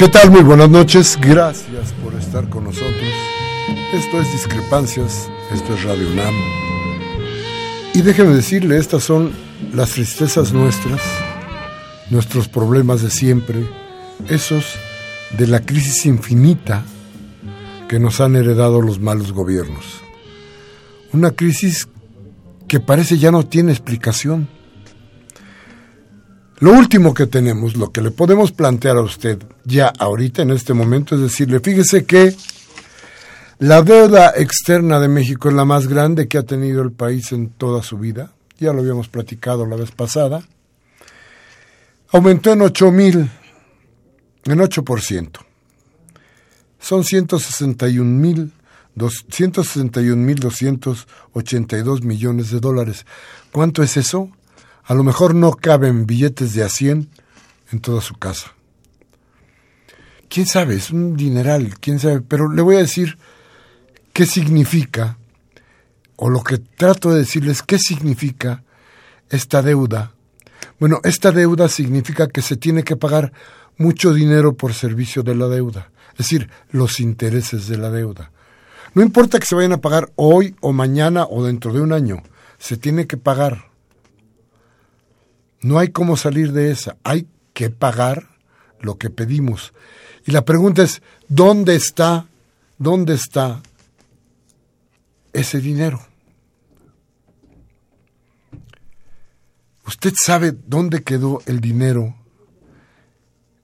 ¿Qué tal? Muy buenas noches. Gracias por estar con nosotros. Esto es Discrepancias, esto es Radio UNAM. Y déjeme decirle, estas son las tristezas nuestras, nuestros problemas de siempre, esos de la crisis infinita que nos han heredado los malos gobiernos. Una crisis que parece ya no tiene explicación lo último que tenemos, lo que le podemos plantear a usted ya ahorita en este momento es decirle, fíjese que la deuda externa de México es la más grande que ha tenido el país en toda su vida. Ya lo habíamos platicado la vez pasada. Aumentó en 8 mil, en 8%. Son 161 mil 161.282 millones de dólares. ¿Cuánto es eso? A lo mejor no caben billetes de a 100 en toda su casa. ¿Quién sabe? Es un dineral, quién sabe. Pero le voy a decir qué significa, o lo que trato de decirles, qué significa esta deuda. Bueno, esta deuda significa que se tiene que pagar mucho dinero por servicio de la deuda, es decir, los intereses de la deuda. No importa que se vayan a pagar hoy o mañana o dentro de un año, se tiene que pagar. No hay cómo salir de esa. Hay que pagar lo que pedimos. Y la pregunta es, ¿dónde está, dónde está ese dinero? ¿Usted sabe dónde quedó el dinero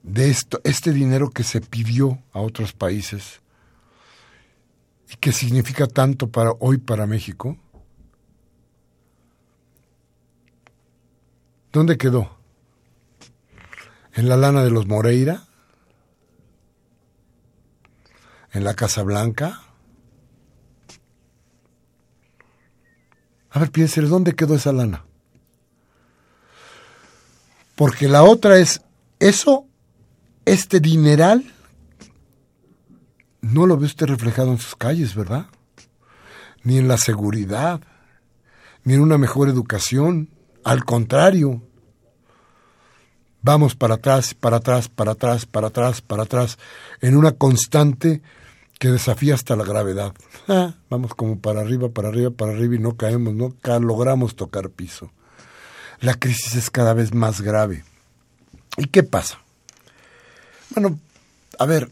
de esto, este dinero que se pidió a otros países y que significa tanto para hoy para México? ¿Dónde quedó? ¿En la lana de los Moreira? ¿En la Casa Blanca? A ver, piense, ¿dónde quedó esa lana? Porque la otra es, eso, este dineral, no lo ve usted reflejado en sus calles, ¿verdad? Ni en la seguridad, ni en una mejor educación, al contrario, vamos para atrás, para atrás, para atrás, para atrás, para atrás, en una constante que desafía hasta la gravedad. Ah, vamos como para arriba, para arriba, para arriba y no caemos, no logramos tocar piso. La crisis es cada vez más grave. ¿Y qué pasa? Bueno, a ver,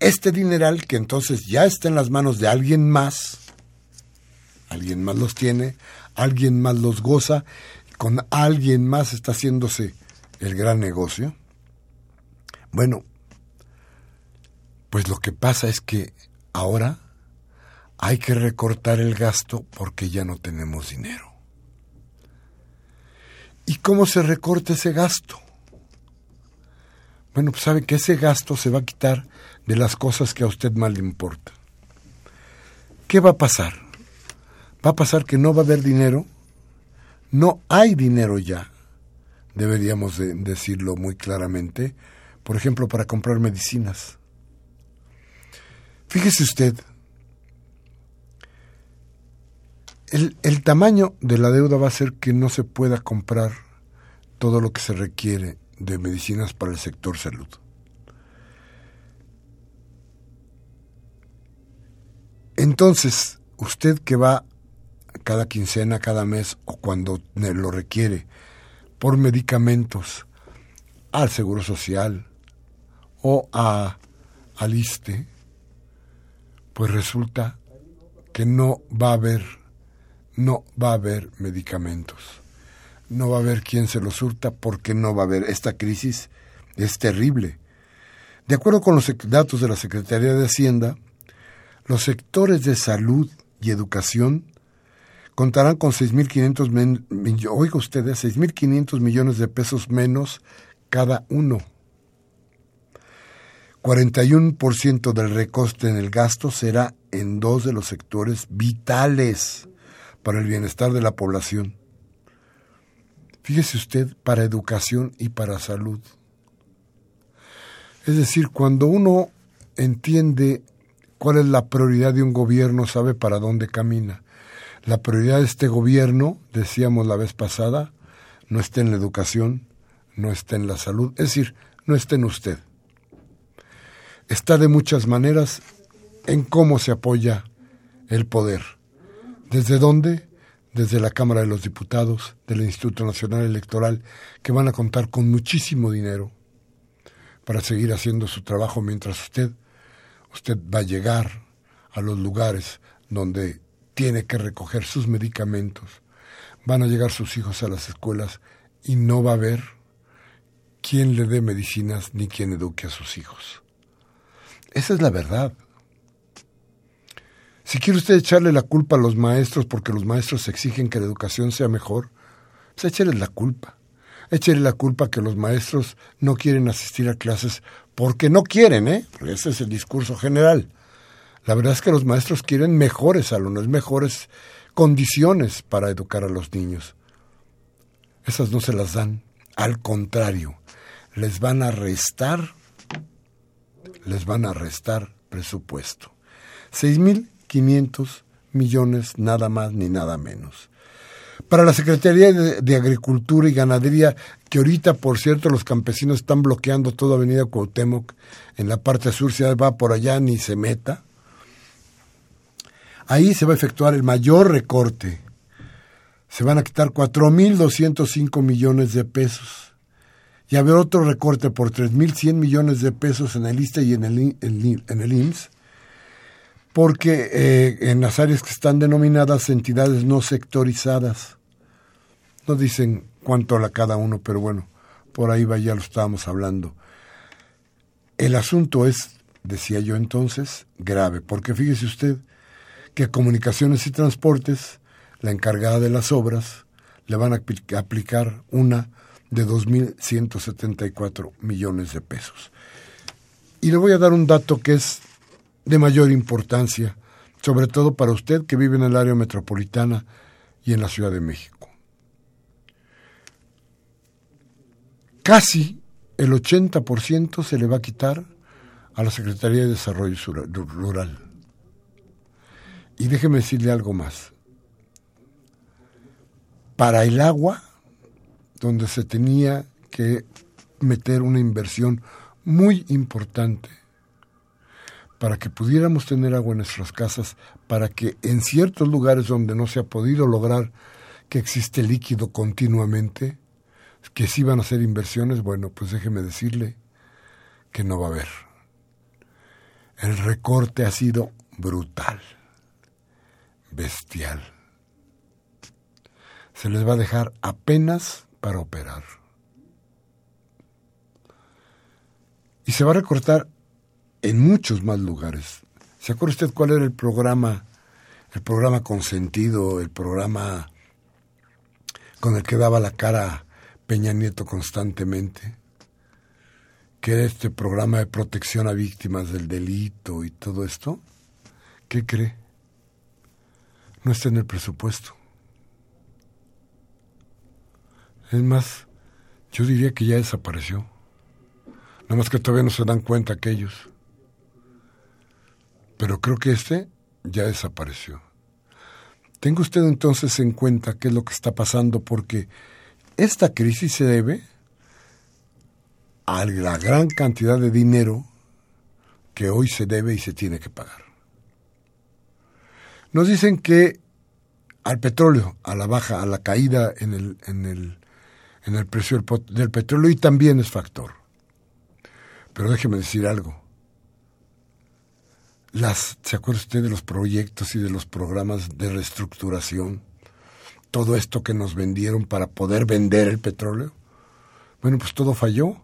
este dineral que entonces ya está en las manos de alguien más, alguien más los tiene, alguien más los goza con alguien más está haciéndose el gran negocio? Bueno, pues lo que pasa es que ahora hay que recortar el gasto porque ya no tenemos dinero. ¿Y cómo se recorta ese gasto? Bueno, pues sabe que ese gasto se va a quitar de las cosas que a usted más le importan. ¿Qué va a pasar? Va a pasar que no va a haber dinero, no hay dinero ya, deberíamos de decirlo muy claramente, por ejemplo, para comprar medicinas. Fíjese usted, el, el, tamaño de la deuda va a ser que no se pueda comprar todo lo que se requiere de medicinas para el sector salud. Entonces, usted que va cada quincena, cada mes o cuando lo requiere por medicamentos al Seguro Social o a, al ISTE, pues resulta que no va a haber, no va a haber medicamentos. No va a haber quien se los surta porque no va a haber. Esta crisis es terrible. De acuerdo con los datos de la Secretaría de Hacienda, los sectores de salud y educación contarán con 6.500 millones, oiga ustedes, 6.500 millones de pesos menos cada uno. 41% del recoste en el gasto será en dos de los sectores vitales para el bienestar de la población. Fíjese usted, para educación y para salud. Es decir, cuando uno entiende cuál es la prioridad de un gobierno, sabe para dónde camina. La prioridad de este gobierno, decíamos la vez pasada, no está en la educación, no está en la salud, es decir, no está en usted. Está de muchas maneras en cómo se apoya el poder. ¿Desde dónde? Desde la Cámara de los Diputados, del Instituto Nacional Electoral, que van a contar con muchísimo dinero para seguir haciendo su trabajo mientras usted, usted va a llegar a los lugares donde tiene que recoger sus medicamentos, van a llegar sus hijos a las escuelas y no va a haber quien le dé medicinas ni quien eduque a sus hijos. Esa es la verdad. Si quiere usted echarle la culpa a los maestros porque los maestros exigen que la educación sea mejor, pues échele la culpa. Échele la culpa que los maestros no quieren asistir a clases porque no quieren, ¿eh? Ese es el discurso general. La verdad es que los maestros quieren mejores alumnos, mejores condiciones para educar a los niños. Esas no se las dan. Al contrario, les van a restar, les van a restar presupuesto. 6.500 millones, nada más ni nada menos. Para la Secretaría de, Agricultura y Ganadería, que ahorita, por cierto, los campesinos están bloqueando toda Avenida Cuauhtémoc, en la parte sur, si va por allá ni se meta, Ahí se va a efectuar el mayor recorte. Se van a quitar 4.205 millones de pesos. Y haber otro recorte por 3.100 millones de pesos en el ISTE y en el, en el IMSS, porque eh, en las áreas que están denominadas entidades no sectorizadas, no dicen cuánto a cada uno, pero bueno, por ahí va, ya lo estábamos hablando. El asunto es, decía yo entonces, grave, porque fíjese usted, que Comunicaciones y Transportes, la encargada de las obras, le van a aplicar una de 2.174 millones de pesos. Y le voy a dar un dato que es de mayor importancia, sobre todo para usted que vive en el área metropolitana y en la Ciudad de México. Casi el 80% se le va a quitar a la Secretaría de Desarrollo Rural. Y déjeme decirle algo más. Para el agua, donde se tenía que meter una inversión muy importante para que pudiéramos tener agua en nuestras casas, para que en ciertos lugares donde no se ha podido lograr que existe líquido continuamente, que sí van a hacer inversiones, bueno, pues déjeme decirle que no va a haber. El recorte ha sido brutal bestial. Se les va a dejar apenas para operar. Y se va a recortar en muchos más lugares. ¿Se acuerda usted cuál era el programa, el programa consentido, el programa con el que daba la cara Peña Nieto constantemente, que este programa de protección a víctimas del delito y todo esto, ¿qué cree? No está en el presupuesto. Es más, yo diría que ya desapareció. Nada más que todavía no se dan cuenta aquellos. Pero creo que este ya desapareció. Tenga usted entonces en cuenta qué es lo que está pasando, porque esta crisis se debe a la gran cantidad de dinero que hoy se debe y se tiene que pagar. Nos dicen que al petróleo, a la baja, a la caída en el, precio del petróleo y también es factor. Pero déjeme decir algo. Las, ¿Se acuerda usted de los proyectos y de los programas de reestructuración? Todo esto que nos vendieron para poder vender el petróleo. Bueno, pues todo falló.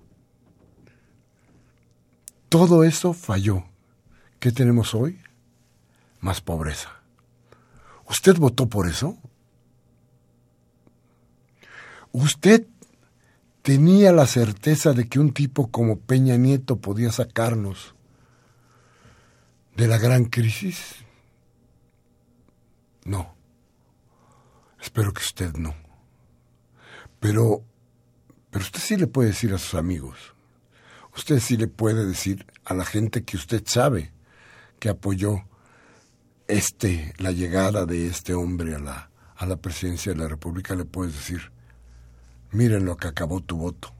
Todo eso falló. ¿Qué tenemos hoy? Más pobreza. ¿Usted votó por eso? ¿Usted tenía la certeza de que un tipo como Peña Nieto podía sacarnos de la gran crisis? No. Espero que usted no. Pero, pero usted sí le puede decir a sus amigos. Usted sí le puede decir a la gente que usted sabe que apoyó este, la llegada de este hombre a la, a la presidencia de la República, le puede decir, Miren lo que acabó tu voto.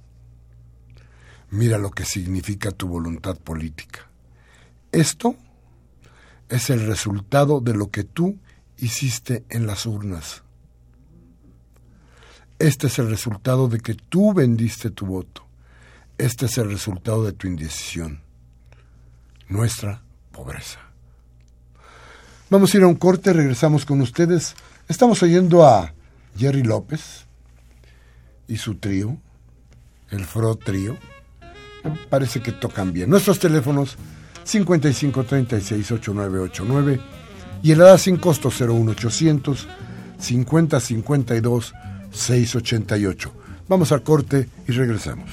Mira lo que significa tu voluntad política. Esto es el resultado de lo que tú hiciste en las urnas. Este es el resultado de que tú vendiste tu voto. Este es el resultado de tu indecisión. Nuestra pobreza. Vamos a ir a un corte, regresamos con ustedes. Estamos oyendo a Jerry López, y su trío, el Fro Trío, parece que tocan bien. Nuestros teléfonos 5536-8989 y el ADA sin costo 01800 5052 688. Vamos al corte y regresamos.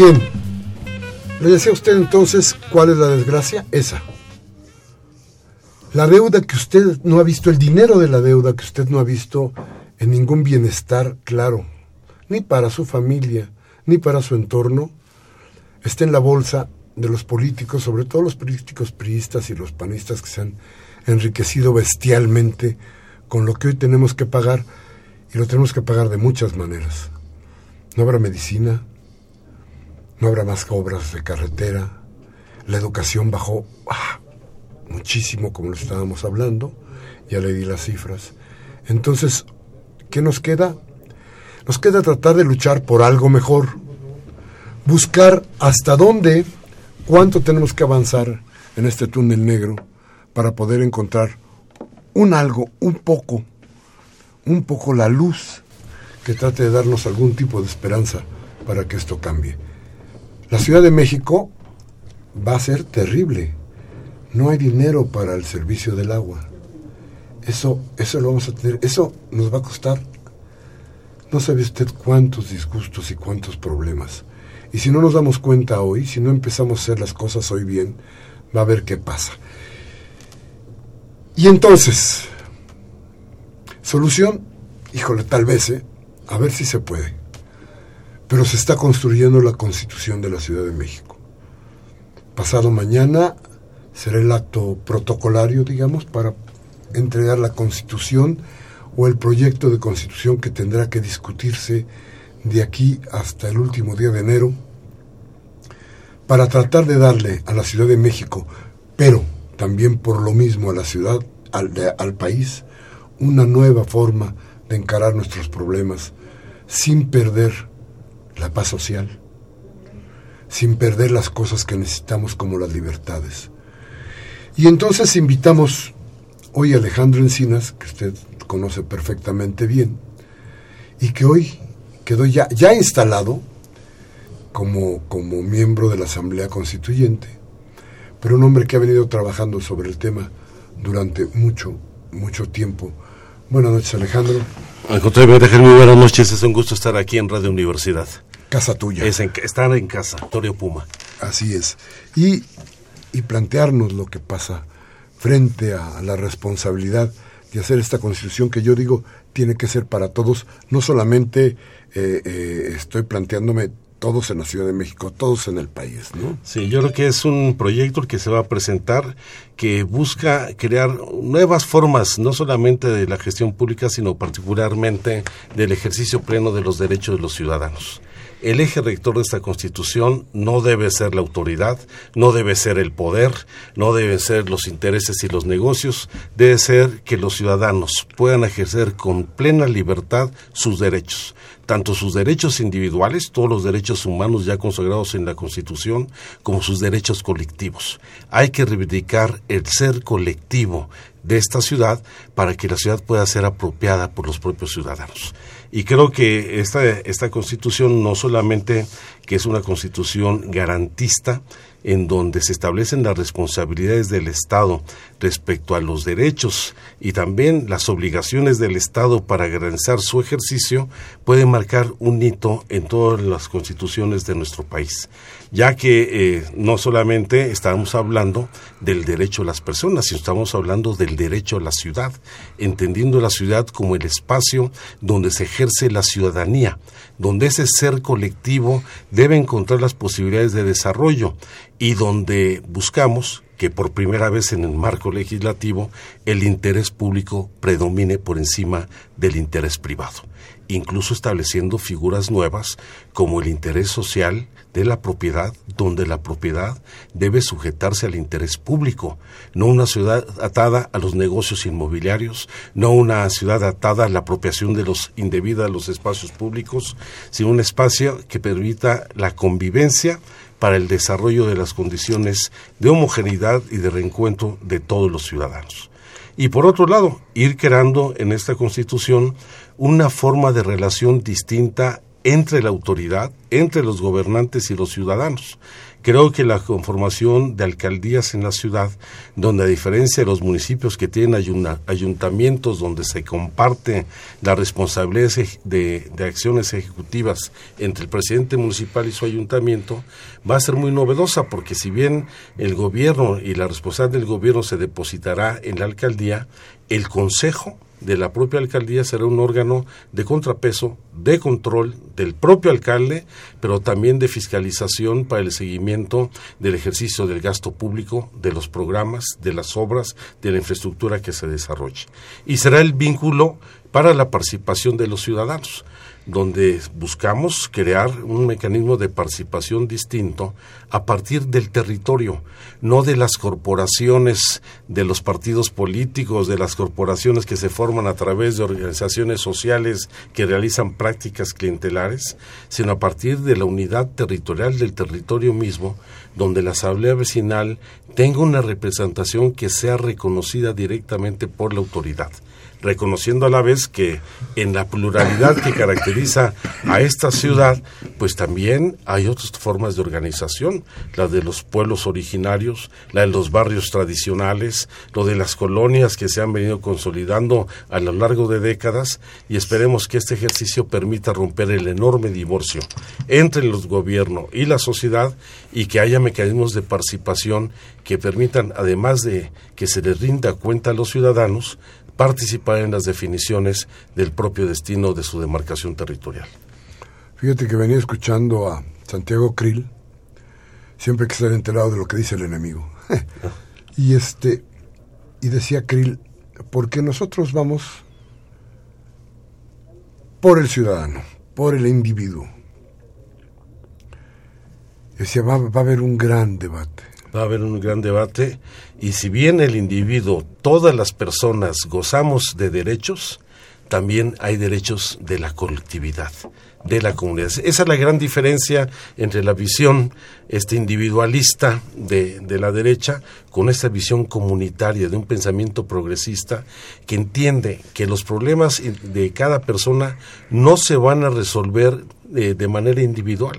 Bien, le decía a usted entonces cuál es la desgracia, esa. La deuda que usted no ha visto, el dinero de la deuda que usted no ha visto en ningún bienestar claro, ni para su familia, ni para su entorno, está en la bolsa de los políticos, sobre todo los políticos priistas y los panistas que se han enriquecido bestialmente con lo que hoy tenemos que pagar, y lo tenemos que pagar de muchas maneras. No habrá medicina, no habrá más obras de carretera, la educación bajó ah, muchísimo como lo estábamos hablando, ya le di las cifras. Entonces, ¿qué nos queda? Nos queda tratar de luchar por algo mejor, buscar hasta dónde, cuánto tenemos que avanzar en este túnel negro para poder encontrar un algo, un poco, un poco la luz que trate de darnos algún tipo de esperanza para que esto cambie. La Ciudad de México va a ser terrible. No hay dinero para el servicio del agua. Eso, eso lo vamos a tener. Eso nos va a costar. No sabe usted cuántos disgustos y cuántos problemas. Y si no nos damos cuenta hoy, si no empezamos a hacer las cosas hoy bien, va a ver qué pasa. Y entonces, solución, híjole, tal vez, ¿eh? a ver si se puede. Pero se está construyendo la constitución de la Ciudad de México. Pasado mañana será el acto protocolario, digamos, para entregar la constitución o el proyecto de constitución que tendrá que discutirse de aquí hasta el último día de enero para tratar de darle a la Ciudad de México, pero también por lo mismo a la ciudad, al, país, una nueva forma de encarar nuestros problemas sin perder la paz social, sin perder las cosas que necesitamos como las libertades. Y entonces invitamos hoy a Alejandro Encinas, que usted conoce perfectamente bien, y que hoy quedó ya, ya instalado como, como miembro de la Asamblea Constituyente, pero un hombre que ha venido trabajando sobre el tema durante mucho, mucho tiempo. Buenas noches, Alejandro. Al contrario, muy buenas noches. Es un gusto estar aquí en Radio Universidad. Casa tuya. Es estar en casa, Torio Puma. Así es. Y, y plantearnos lo que pasa frente a la responsabilidad de hacer esta constitución que yo digo tiene que ser para todos, no solamente eh, eh, estoy planteándome todos en la Ciudad de México, todos en el país, ¿no? Sí, yo creo que es un proyecto que se va a presentar que busca crear nuevas formas, no solamente de la gestión pública, sino particularmente del ejercicio pleno de los derechos de los ciudadanos. El eje rector de esta Constitución no debe ser la autoridad, no debe ser el poder, no deben ser los intereses y los negocios, debe ser que los ciudadanos puedan ejercer con plena libertad sus derechos tanto sus derechos individuales, todos los derechos humanos ya consagrados en la Constitución, como sus derechos colectivos. Hay que reivindicar el ser colectivo de esta ciudad para que la ciudad pueda ser apropiada por los propios ciudadanos. Y creo que esta, esta constitución no solamente que es una constitución garantista, en donde se establecen las responsabilidades del Estado respecto a los derechos y también las obligaciones del Estado para garantizar su ejercicio, puede marcar un hito en todas las constituciones de nuestro país ya que eh, no solamente estamos hablando del derecho a las personas, sino estamos hablando del derecho a la ciudad, entendiendo la ciudad como el espacio donde se ejerce la ciudadanía, donde ese ser colectivo debe encontrar las posibilidades de desarrollo y donde buscamos que por primera vez en el marco legislativo el interés público predomine por encima del interés privado, incluso estableciendo figuras nuevas como el interés social, de la propiedad, donde la propiedad debe sujetarse al interés público, no una ciudad atada a los negocios inmobiliarios, no una ciudad atada a la apropiación de los indebida de los espacios públicos, sino un espacio que permita la convivencia para el desarrollo de las condiciones de homogeneidad y de reencuentro de todos los ciudadanos. Y por otro lado, ir creando en esta Constitución una forma de relación distinta entre la autoridad, entre los gobernantes y los ciudadanos. Creo que la conformación de alcaldías en la ciudad, donde a diferencia de los municipios que tienen ayuntamientos donde se comparte la responsabilidad de, acciones ejecutivas entre el presidente municipal y su ayuntamiento, va a ser muy novedosa porque si bien el gobierno y la responsabilidad del gobierno se depositará en la alcaldía, el consejo de la propia alcaldía será un órgano de contrapeso, de control del propio alcalde, pero también de fiscalización para el seguimiento del ejercicio del gasto público, de los programas, de las obras, de la infraestructura que se desarrolle. Y será el vínculo para la participación de los ciudadanos donde buscamos crear un mecanismo de participación distinto a partir del territorio, no de las corporaciones, de los partidos políticos, de las corporaciones que se forman a través de organizaciones sociales que realizan prácticas clientelares, sino a partir de la unidad territorial del territorio mismo, donde la asamblea vecinal tenga una representación que sea reconocida directamente por la autoridad reconociendo a la vez que en la pluralidad que caracteriza a esta ciudad, pues también hay otras formas de organización, la de los pueblos originarios, la de los barrios tradicionales, lo de las colonias que se han venido consolidando a lo largo de décadas y esperemos que este ejercicio permita romper el enorme divorcio entre los gobiernos y la sociedad y que haya mecanismos de participación que permitan, además de que se les rinda cuenta a los ciudadanos, participar en las definiciones del propio destino de su demarcación territorial. Fíjate que venía escuchando a Santiago Krill, siempre que estar enterado de lo que dice el enemigo. y este y decía Krill, porque nosotros vamos por el ciudadano, por el individuo. Decía, va, va a haber un gran debate va a haber un gran debate y si bien el individuo, todas las personas gozamos de derechos, también hay derechos de la colectividad, de la comunidad. Esa es la gran diferencia entre la visión este, individualista de, de la derecha con esta visión comunitaria de un pensamiento progresista que entiende que los problemas de cada persona no se van a resolver eh, de manera individual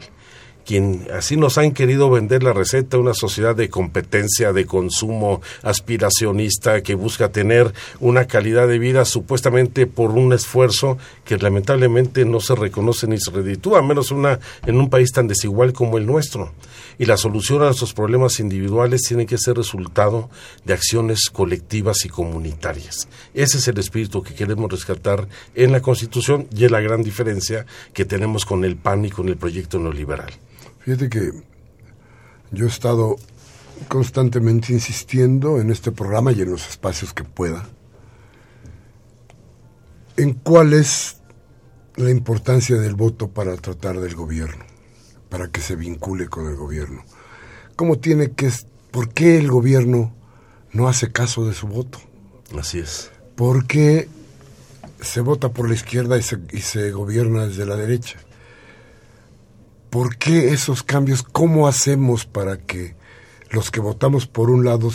quien así nos han querido vender la receta, una sociedad de competencia, de consumo, aspiracionista, que busca tener una calidad de vida supuestamente por un esfuerzo que lamentablemente no se reconoce ni se reditúa, menos una, en un país tan desigual como el nuestro. Y la solución a nuestros problemas individuales tiene que ser resultado de acciones colectivas y comunitarias. Ese es el espíritu que queremos rescatar en la Constitución y es la gran diferencia que tenemos con el PAN y con el proyecto neoliberal. Fíjate que yo he estado constantemente insistiendo en este programa y en los espacios que pueda en cuál es la importancia del voto para tratar del gobierno, para que se vincule con el gobierno. ¿Cómo tiene que por qué el gobierno no hace caso de su voto? Así es. ¿Por qué se vota por la izquierda y se, y se gobierna desde la derecha? ¿Por qué esos cambios? ¿Cómo hacemos para que los que votamos por un lado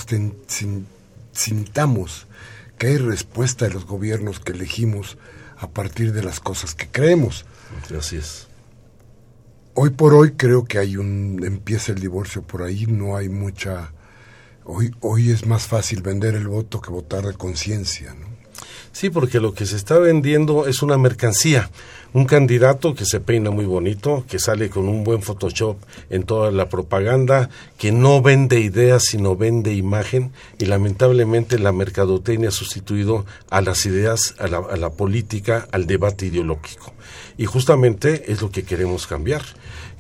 sintamos que hay respuesta de los gobiernos que elegimos a partir de las cosas que creemos? Así es. Hoy por hoy creo que hay un empieza el divorcio por ahí, no hay mucha hoy hoy es más fácil vender el voto que votar de conciencia, ¿no? Sí, porque lo que se está vendiendo es una mercancía un candidato que se peina muy bonito, que sale con un buen Photoshop en toda la propaganda, que no vende ideas sino vende imagen y lamentablemente la mercadotecnia ha sustituido a las ideas, a la, a la política, al debate ideológico. Y justamente es lo que queremos cambiar,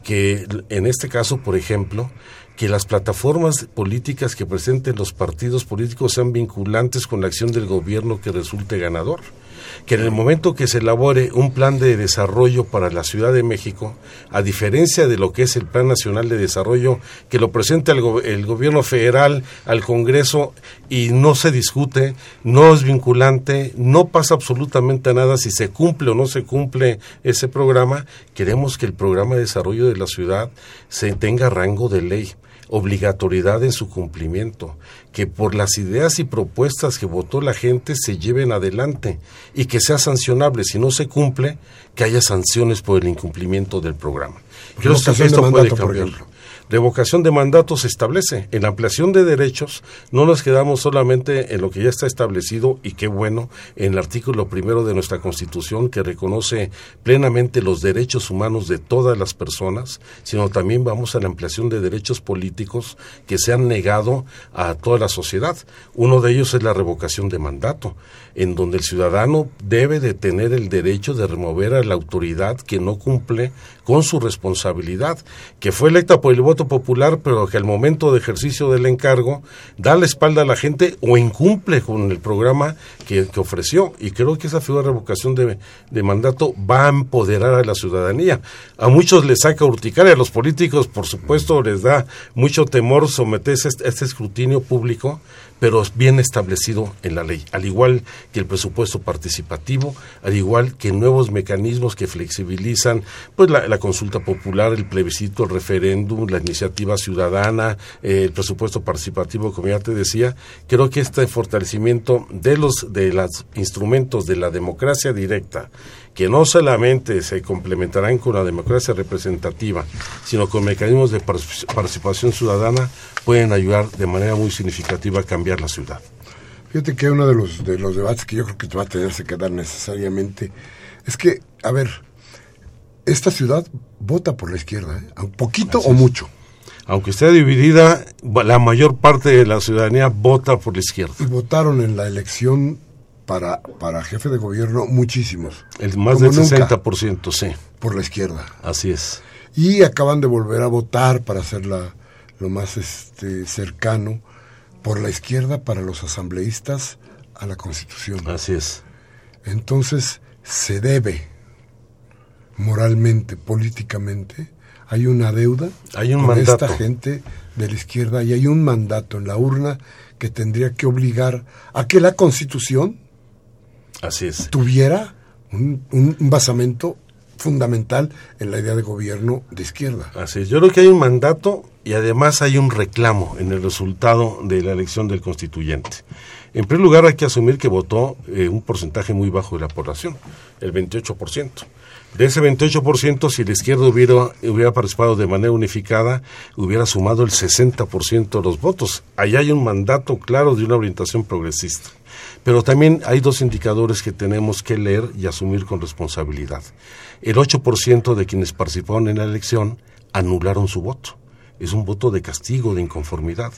que en este caso, por ejemplo, que las plataformas políticas que presenten los partidos políticos sean vinculantes con la acción del gobierno que resulte ganador que en el momento que se elabore un plan de desarrollo para la Ciudad de México, a diferencia de lo que es el Plan Nacional de Desarrollo, que lo presenta el, gobierno federal al Congreso y no se discute, no es vinculante, no pasa absolutamente nada si se cumple o no se cumple ese programa, queremos que el programa de desarrollo de la ciudad se tenga rango de ley obligatoriedad en su cumplimiento, que por las ideas y propuestas que votó la gente se lleven adelante y que sea sancionable. Si no se cumple, que haya sanciones por el incumplimiento del programa. Creo que esto puede cambiar revocación de mandatos se establece. En la ampliación de derechos no nos quedamos solamente en lo que ya está establecido y qué bueno en el artículo primero de nuestra Constitución que reconoce plenamente los derechos humanos de todas las personas, sino también vamos a la ampliación de derechos políticos que se han negado a toda la sociedad. Uno de ellos es la revocación de mandato, en donde el ciudadano debe de tener el derecho de remover a la autoridad que no cumple con su responsabilidad, que fue electa por el voto popular, pero que al momento de ejercicio del encargo da la espalda a la gente o incumple con el programa que, ofreció. Y creo que esa figura de revocación de, de, mandato va a empoderar a la ciudadanía. A muchos les saca urticaria, a los políticos, por supuesto, les da mucho temor someterse a este escrutinio público, pero bien establecido en la ley, al igual que el presupuesto participativo, al igual que nuevos mecanismos que flexibilizan pues la, consulta popular, el plebiscito, el referéndum, la iniciativa ciudadana, eh, el presupuesto participativo, como ya te decía, creo que este fortalecimiento de los de los instrumentos de la democracia directa, que no solamente se complementarán con la democracia representativa, sino con mecanismos de participación ciudadana, pueden ayudar de manera muy significativa a cambiar la ciudad. Fíjate que uno de los, de los debates que yo creo que te va a tenerse que dar necesariamente es que, a ver, esta ciudad vota por la izquierda, ¿eh? un poquito o mucho. Aunque esté dividida, la mayor parte de la ciudadanía vota por la izquierda. Y votaron en la elección para, para jefe de gobierno muchísimos. El más del 60%, sí. Por la izquierda. Así es. Y acaban de volver a votar para hacerla lo más este, cercano por la izquierda para los asambleístas a la Constitución. Así es. Entonces, se debe moralmente, políticamente, hay una deuda hay un con esta gente de la izquierda y hay un mandato en la urna que tendría que obligar a que la Constitución Así es. tuviera un, un, basamento fundamental en la idea de gobierno de izquierda. Así es. Yo creo que hay un mandato y además hay un reclamo en el resultado de la elección del constituyente. En primer lugar, hay que asumir que votó eh, un porcentaje muy bajo de la población, el 28%. De ese 28%, si la izquierda hubiera, hubiera participado de manera unificada, hubiera sumado el 60% de los votos. Allá hay un mandato claro de una orientación progresista. Pero también hay dos indicadores que tenemos que leer y asumir con responsabilidad. El 8% de quienes participaron en la elección anularon su voto. Es un voto de castigo, de inconformidad.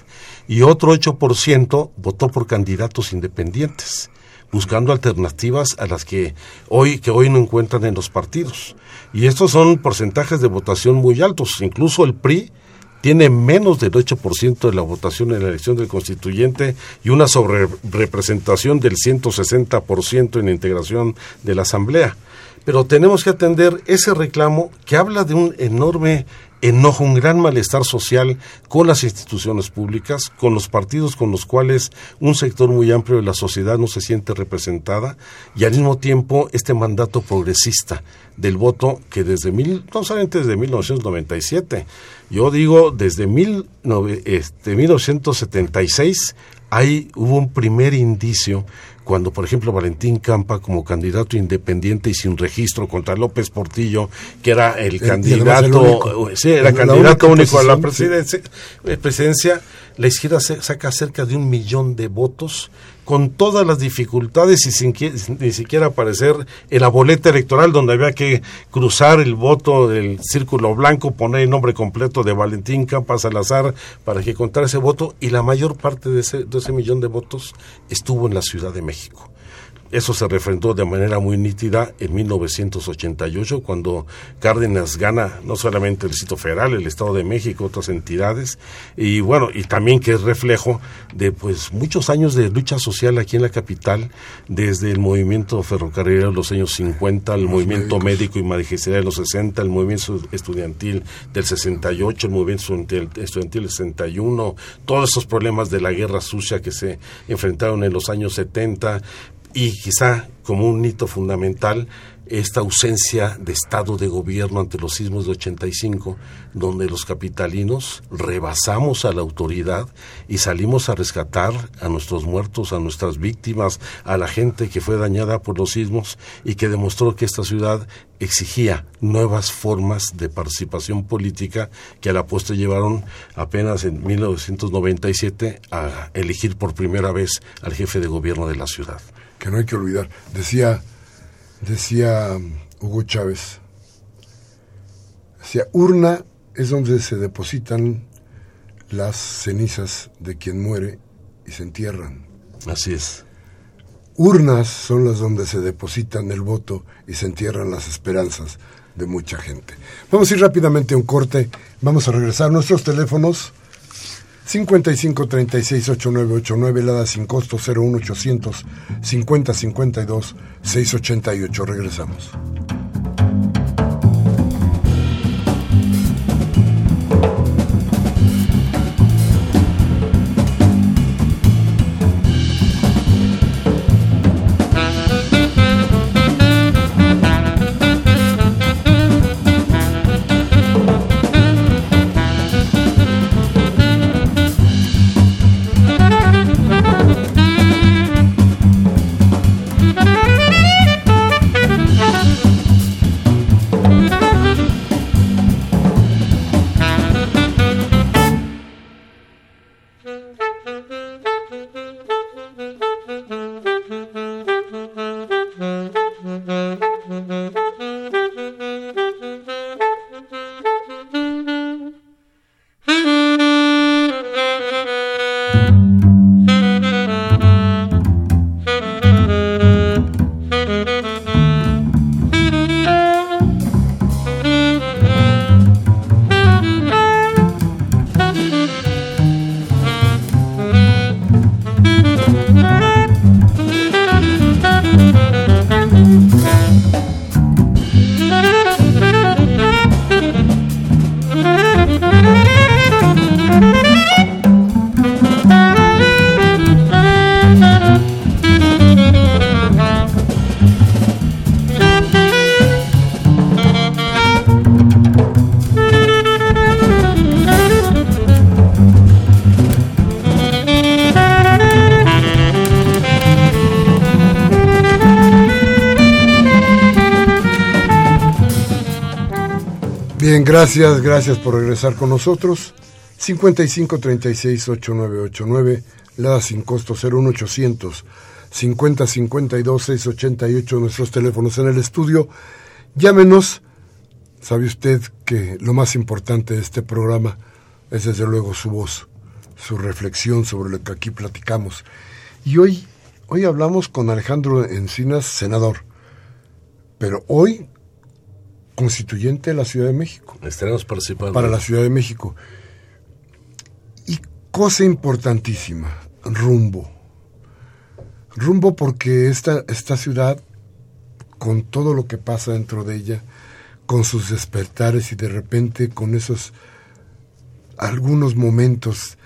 Y otro 8% votó por candidatos independientes buscando alternativas a las que hoy que hoy no encuentran en los partidos. Y estos son porcentajes de votación muy altos, incluso el PRI tiene menos del 8% de la votación en la elección del constituyente y una sobrerepresentación del 160% en la integración de la Asamblea. Pero tenemos que atender ese reclamo que habla de un enorme enojo, un gran malestar social con las instituciones públicas, con los partidos con los cuales un sector muy amplio de la sociedad no se siente representada y al mismo tiempo este mandato progresista del voto que desde mil, no solamente desde 1997, yo digo desde mil, este, 1976 ahí hubo un primer indicio cuando, por ejemplo, Valentín Campa, como candidato independiente y sin registro contra López Portillo, que era el, candidato, sí, era candidato único a la presidencia, eh, presidencia, la izquierda saca cerca de un millón de votos con todas las dificultades y sin ni siquiera aparecer en la boleta electoral donde había que cruzar el voto del círculo blanco, poner el nombre completo de Valentín Campa Salazar para que contara ese voto y la mayor parte de ese, de ese millón de votos estuvo en la Ciudad de México. Eso se refrendó de manera muy nítida en 1988, cuando Cárdenas gana no solamente el Distrito Federal, el Estado de México, otras entidades, y bueno, y también que es reflejo de pues muchos años de lucha social aquí en la capital, desde el movimiento ferrocarrilero de los años 50, el movimiento médico y magisterial de los 60, el movimiento estudiantil del 68, el movimiento estudiantil del 61, todos esos problemas de la guerra sucia que se enfrentaron en los años 70, y quizá como un hito fundamental esta ausencia de estado de gobierno ante los sismos de 85, donde los capitalinos rebasamos a la autoridad y salimos a rescatar a nuestros muertos, a nuestras víctimas, a la gente que fue dañada por los sismos y que demostró que esta ciudad exigía nuevas formas de participación política que a la postre llevaron apenas en 1997 a elegir por primera vez al jefe de gobierno de la ciudad que no hay que olvidar. Decía, decía Hugo Chávez, decía, urna es donde se depositan las cenizas de quien muere y se entierran. Así es. Urnas son las donde se depositan el voto y se entierran las esperanzas de mucha gente. Vamos a ir rápidamente a un corte. Vamos a regresar nuestros teléfonos 55 36 8989, helada sin costo 01800 50 52 688. Regresamos. Gracias, gracias por regresar con nosotros. 55 36 8989, la sin costo 01800 50 52 688, nuestros teléfonos en el estudio. Llámenos. Sabe usted que lo más importante de este programa es desde luego su voz, su reflexión sobre lo que aquí platicamos. Y hoy, hoy hablamos con Alejandro Encinas, senador, pero hoy constituyente de la Ciudad de México. Estaremos participando. Para la Ciudad de México. Y cosa importantísima, rumbo. Rumbo porque esta, esta ciudad, con todo lo que pasa dentro de ella, con sus despertares y de repente con esos algunos momentos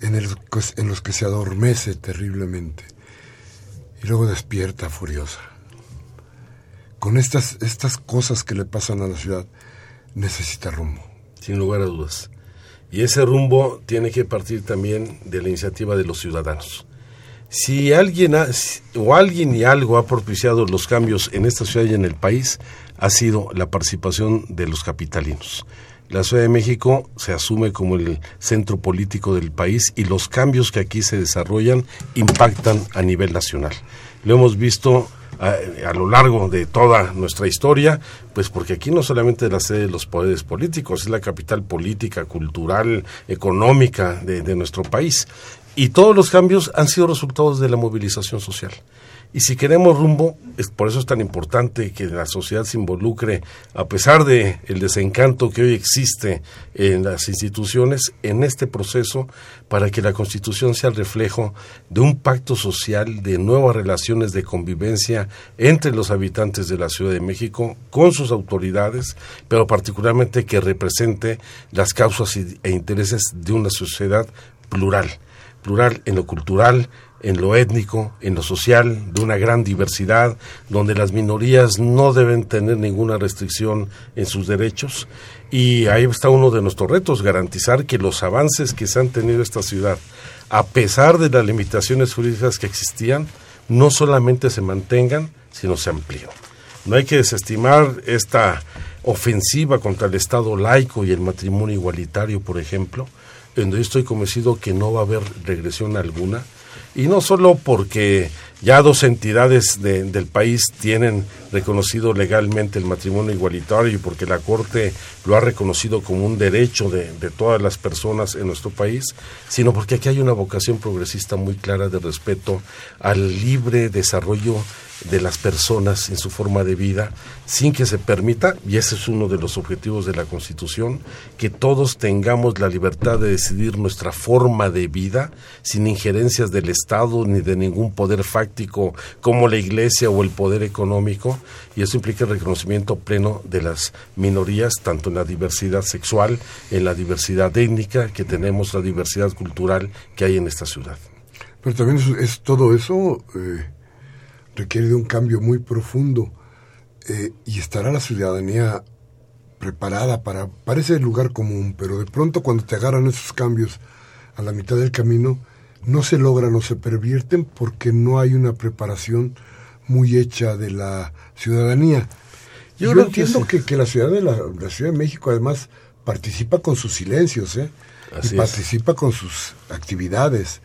en, el, en los que se adormece terriblemente y luego despierta furiosa. Con estas, estas cosas que le pasan a la ciudad, necesita rumbo. Sin lugar a dudas. Y ese rumbo tiene que partir también de la iniciativa de los ciudadanos. Si alguien o alguien y algo ha propiciado los cambios en esta ciudad y en el país, ha sido la participación de los capitalinos. La Ciudad de México se asume como el centro político del país y los cambios que aquí se desarrollan impactan a nivel nacional. Lo hemos visto a, lo largo de toda nuestra historia, pues porque aquí no solamente es la sede de los poderes políticos, es la capital política, cultural, económica de nuestro país. Y todos los cambios han sido resultados de la movilización social. Y si queremos rumbo, es por eso es tan importante que la sociedad se involucre, a pesar de el desencanto que hoy existe en las instituciones, en este proceso, para que la Constitución sea el reflejo de un pacto social, de nuevas relaciones de convivencia entre los habitantes de la Ciudad de México, con sus autoridades, pero particularmente que represente las causas e intereses de una sociedad plural, plural en lo cultural, en lo étnico, en lo social, de una gran diversidad, donde las minorías no deben tener ninguna restricción en sus derechos. Y ahí está uno de nuestros retos, garantizar que los avances que se han tenido en esta ciudad, a pesar de las limitaciones jurídicas que existían, no solamente se mantengan, sino se amplíen. No hay que desestimar esta ofensiva contra el Estado laico y el matrimonio igualitario, por ejemplo, donde yo estoy convencido que no va a haber regresión alguna, y no solo porque ya dos entidades del país tienen reconocido legalmente el matrimonio igualitario y porque la Corte lo ha reconocido como un derecho de, de, todas las personas en nuestro país, sino porque aquí hay una vocación progresista muy clara de respeto al libre desarrollo de las personas en su forma de vida sin que se permita, y ese es uno de los objetivos de la Constitución, que todos tengamos la libertad de decidir nuestra forma de vida sin injerencias del Estado ni de ningún poder fáctico como la Iglesia o el poder económico, y eso implica el reconocimiento pleno de las minorías, tanto en la diversidad sexual, en la diversidad étnica que tenemos, la diversidad cultural que hay en esta ciudad. Pero también es, todo eso... Eh requiere de un cambio muy profundo eh, y estará la ciudadanía preparada para, para ese lugar común, pero de pronto cuando te agarran esos cambios a la mitad del camino, no se logran o se pervierten porque no hay una preparación muy hecha de la ciudadanía. Yo, entiendo que, que, la ciudad de la, Ciudad de México además participa con sus silencios, ¿eh? y participa con sus actividades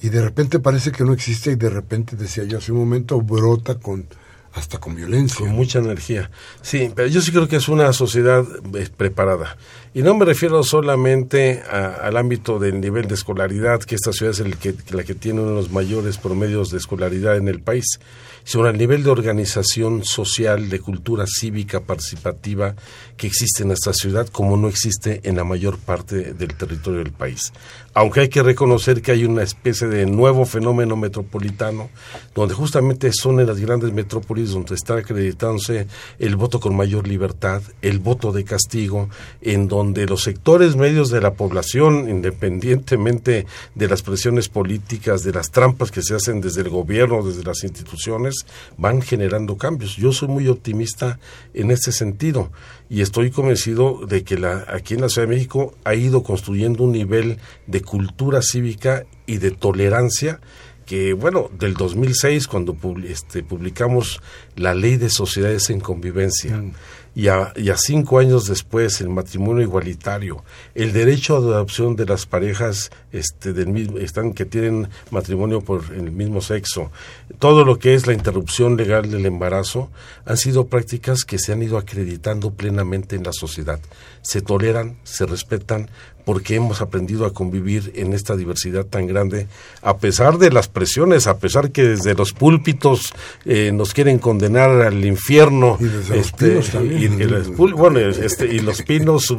y de repente parece que no existe y de repente, decía yo hace un momento, brota con hasta con violencia. Con mucha energía. Sí, pero yo sí creo que es una sociedad eh, preparada. Y no me refiero solamente al ámbito del nivel de escolaridad, que esta ciudad es el que, la que tiene uno de los mayores promedios de escolaridad en el país, sino al nivel de organización social, de cultura cívica participativa que existe en esta ciudad, como no existe en la mayor parte del territorio del país. Aunque hay que reconocer que hay una especie de nuevo fenómeno metropolitano, donde justamente son en las grandes metrópolis donde está acreditándose el voto con mayor libertad, el voto de castigo, en donde los sectores medios de la población, independientemente de las presiones políticas, de las trampas que se hacen desde el gobierno, desde las instituciones, van generando cambios. Yo soy muy optimista en este sentido y estoy convencido de que aquí en la Ciudad de México ha ido construyendo un nivel de cultura cívica y de tolerancia que, bueno, del 2006, cuando este, publicamos la ley de sociedades en convivencia, mm. y a, y a, cinco años después el matrimonio igualitario, el derecho a adopción de las parejas este, del mismo, están, que tienen matrimonio por el mismo sexo, todo lo que es la interrupción legal del embarazo, han sido prácticas que se han ido acreditando plenamente en la sociedad. Se toleran, se respetan, porque hemos aprendido a convivir en esta diversidad tan grande, a pesar de las presiones, a pesar que desde los púlpitos eh, nos quieren condenar al infierno. Y desde los este, pinos también. Y, los, bueno, este, y los pinos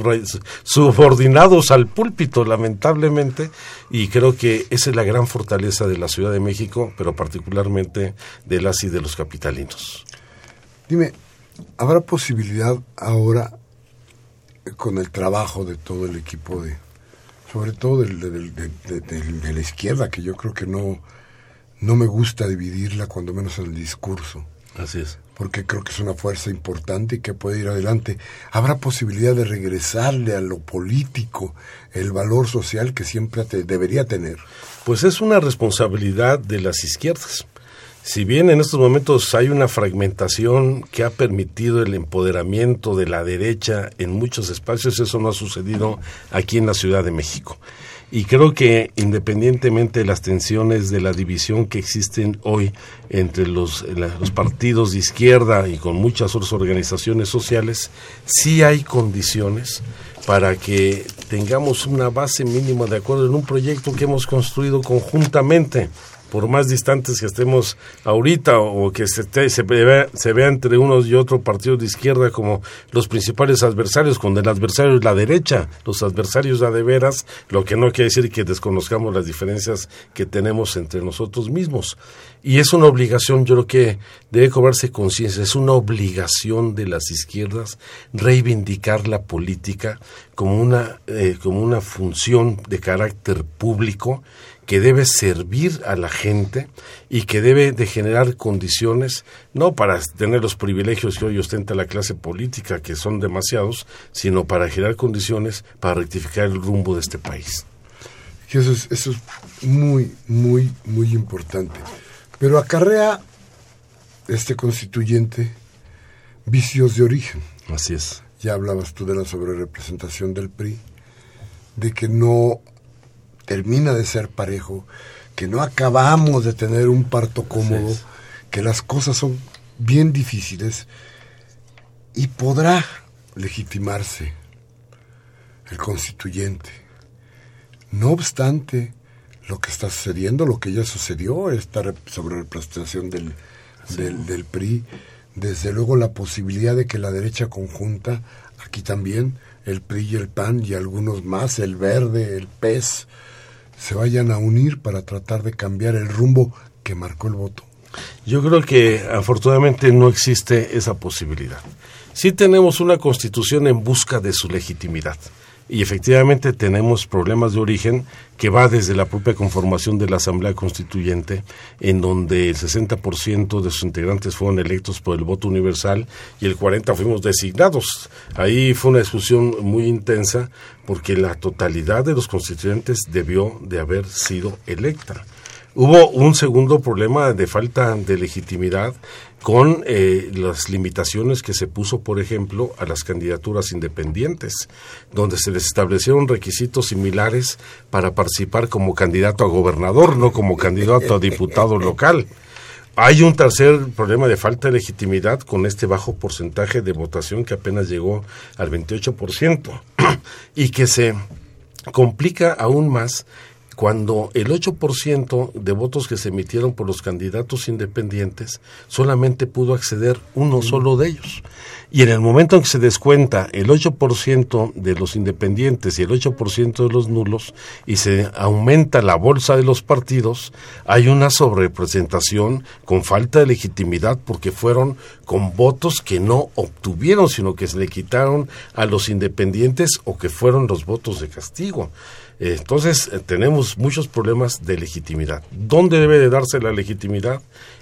subordinados al púlpito, lamentablemente, y creo que esa es la gran fortaleza de la Ciudad de México, pero particularmente de las y de los capitalinos. Dime, ¿habrá posibilidad ahora con el trabajo de todo el equipo de sobre todo del, de, la izquierda que yo creo que no no me gusta dividirla cuando menos en el discurso. Así es. Porque creo que es una fuerza importante y que puede ir adelante. Habrá posibilidad de regresarle a lo político el valor social que siempre te debería tener. Pues es una responsabilidad de las izquierdas si bien en estos momentos hay una fragmentación que ha permitido el empoderamiento de la derecha en muchos espacios, eso no ha sucedido aquí en la Ciudad de México. Y creo que independientemente de las tensiones de la división que existen hoy entre los, partidos de izquierda y con muchas otras organizaciones sociales, sí hay condiciones para que tengamos una base mínima de acuerdo en un proyecto que hemos construido conjuntamente por más distantes que estemos ahorita o que se, se, vea, se vea entre unos y otro partido de izquierda como los principales adversarios, cuando el adversario es la derecha, los adversarios a de veras, lo que no quiere decir que desconozcamos las diferencias que tenemos entre nosotros mismos. Y es una obligación, yo creo que debe cobrarse conciencia, es una obligación de las izquierdas reivindicar la política como una, eh, como una función de carácter público que debe servir a la gente y que debe de generar condiciones, no para tener los privilegios que hoy ostenta la clase política, que son demasiados, sino para generar condiciones para rectificar el rumbo de este país. eso es, eso es muy, muy, muy importante. Pero acarrea este constituyente vicios de origen. Así es. Ya hablabas tú de la sobrerepresentación del PRI, de que no termina de ser parejo, que no acabamos de tener un parto cómodo, que las cosas son bien difíciles y podrá legitimarse el constituyente. No obstante, lo que está sucediendo, lo que ya sucedió, esta sobre representación del, del, del PRI, desde luego la posibilidad de que la derecha conjunta, aquí también, el PRI y el PAN y algunos más, el Verde, el PES, se vayan a unir para tratar de cambiar el rumbo que marcó el voto? Yo creo que afortunadamente no existe esa posibilidad. Sí tenemos una constitución en busca de su legitimidad y efectivamente tenemos problemas de origen que va desde la propia conformación de la Asamblea Constituyente, en donde el 60% de sus integrantes fueron electos por el voto universal y el 40% fuimos designados. Ahí fue una discusión muy intensa porque la totalidad de los constituyentes debió de haber sido electa. Hubo un segundo problema de falta de legitimidad con eh, las limitaciones que se puso, por ejemplo, a las candidaturas independientes, donde se les establecieron requisitos similares para participar como candidato a gobernador, no como candidato a diputado local. Hay un tercer problema de falta de legitimidad con este bajo porcentaje de votación que apenas llegó al 28% y que se complica aún más cuando el 8% de votos que se emitieron por los candidatos independientes solamente pudo acceder uno solo de ellos. Y en el momento en que se descuenta el 8% de los independientes y el 8% de los nulos y se aumenta la bolsa de los partidos, hay una sobrerepresentación con falta de legitimidad porque fueron con votos que no obtuvieron, sino que se le quitaron a los independientes o que fueron los votos de castigo. Entonces, eh, tenemos muchos problemas de legitimidad. ¿Dónde debe de darse la legitimidad?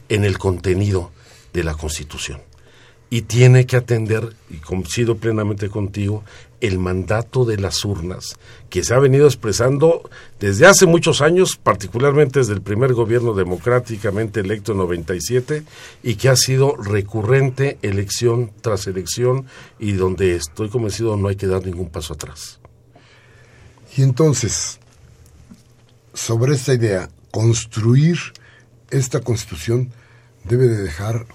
En el contenido de la Constitución. y tiene que atender, y coincido plenamente contigo, el mandato de las urnas, que se ha venido expresando desde hace muchos años, particularmente desde el primer gobierno democráticamente electo en 97, y que ha sido recurrente elección tras elección, y donde estoy convencido no hay que dar ningún paso atrás. Y entonces, sobre esta idea, construir esta constitución debe de dejar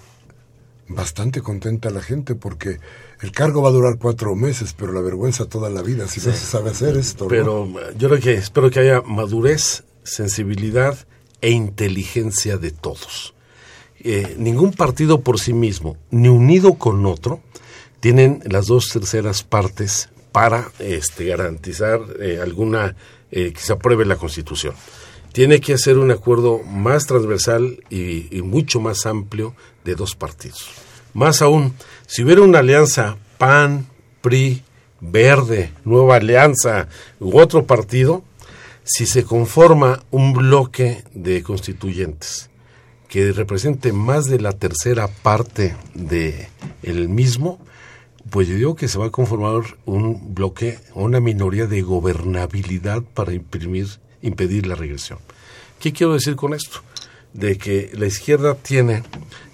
bastante contenta a la gente porque el cargo va a durar cuatro meses, pero la vergüenza toda la vida si no se sabe hacer esto. Pero yo creo que espero que haya madurez, sensibilidad e inteligencia de todos. Eh, ningún partido por sí mismo, ni unido con otro, tienen las dos terceras partes para este, garantizar eh, alguna eh, que se apruebe la Constitución. Tiene que ser un acuerdo más transversal y, mucho más amplio de dos partidos. Más aún, si hubiera una alianza PAN, PRI, Verde, Nueva Alianza u otro partido, si se conforma un bloque de constituyentes que represente más de la tercera parte de el mismo, pues yo digo que se va a conformar un bloque, una minoría de gobernabilidad para imprimir, impedir la regresión. ¿Qué quiero decir con esto? De que la izquierda tiene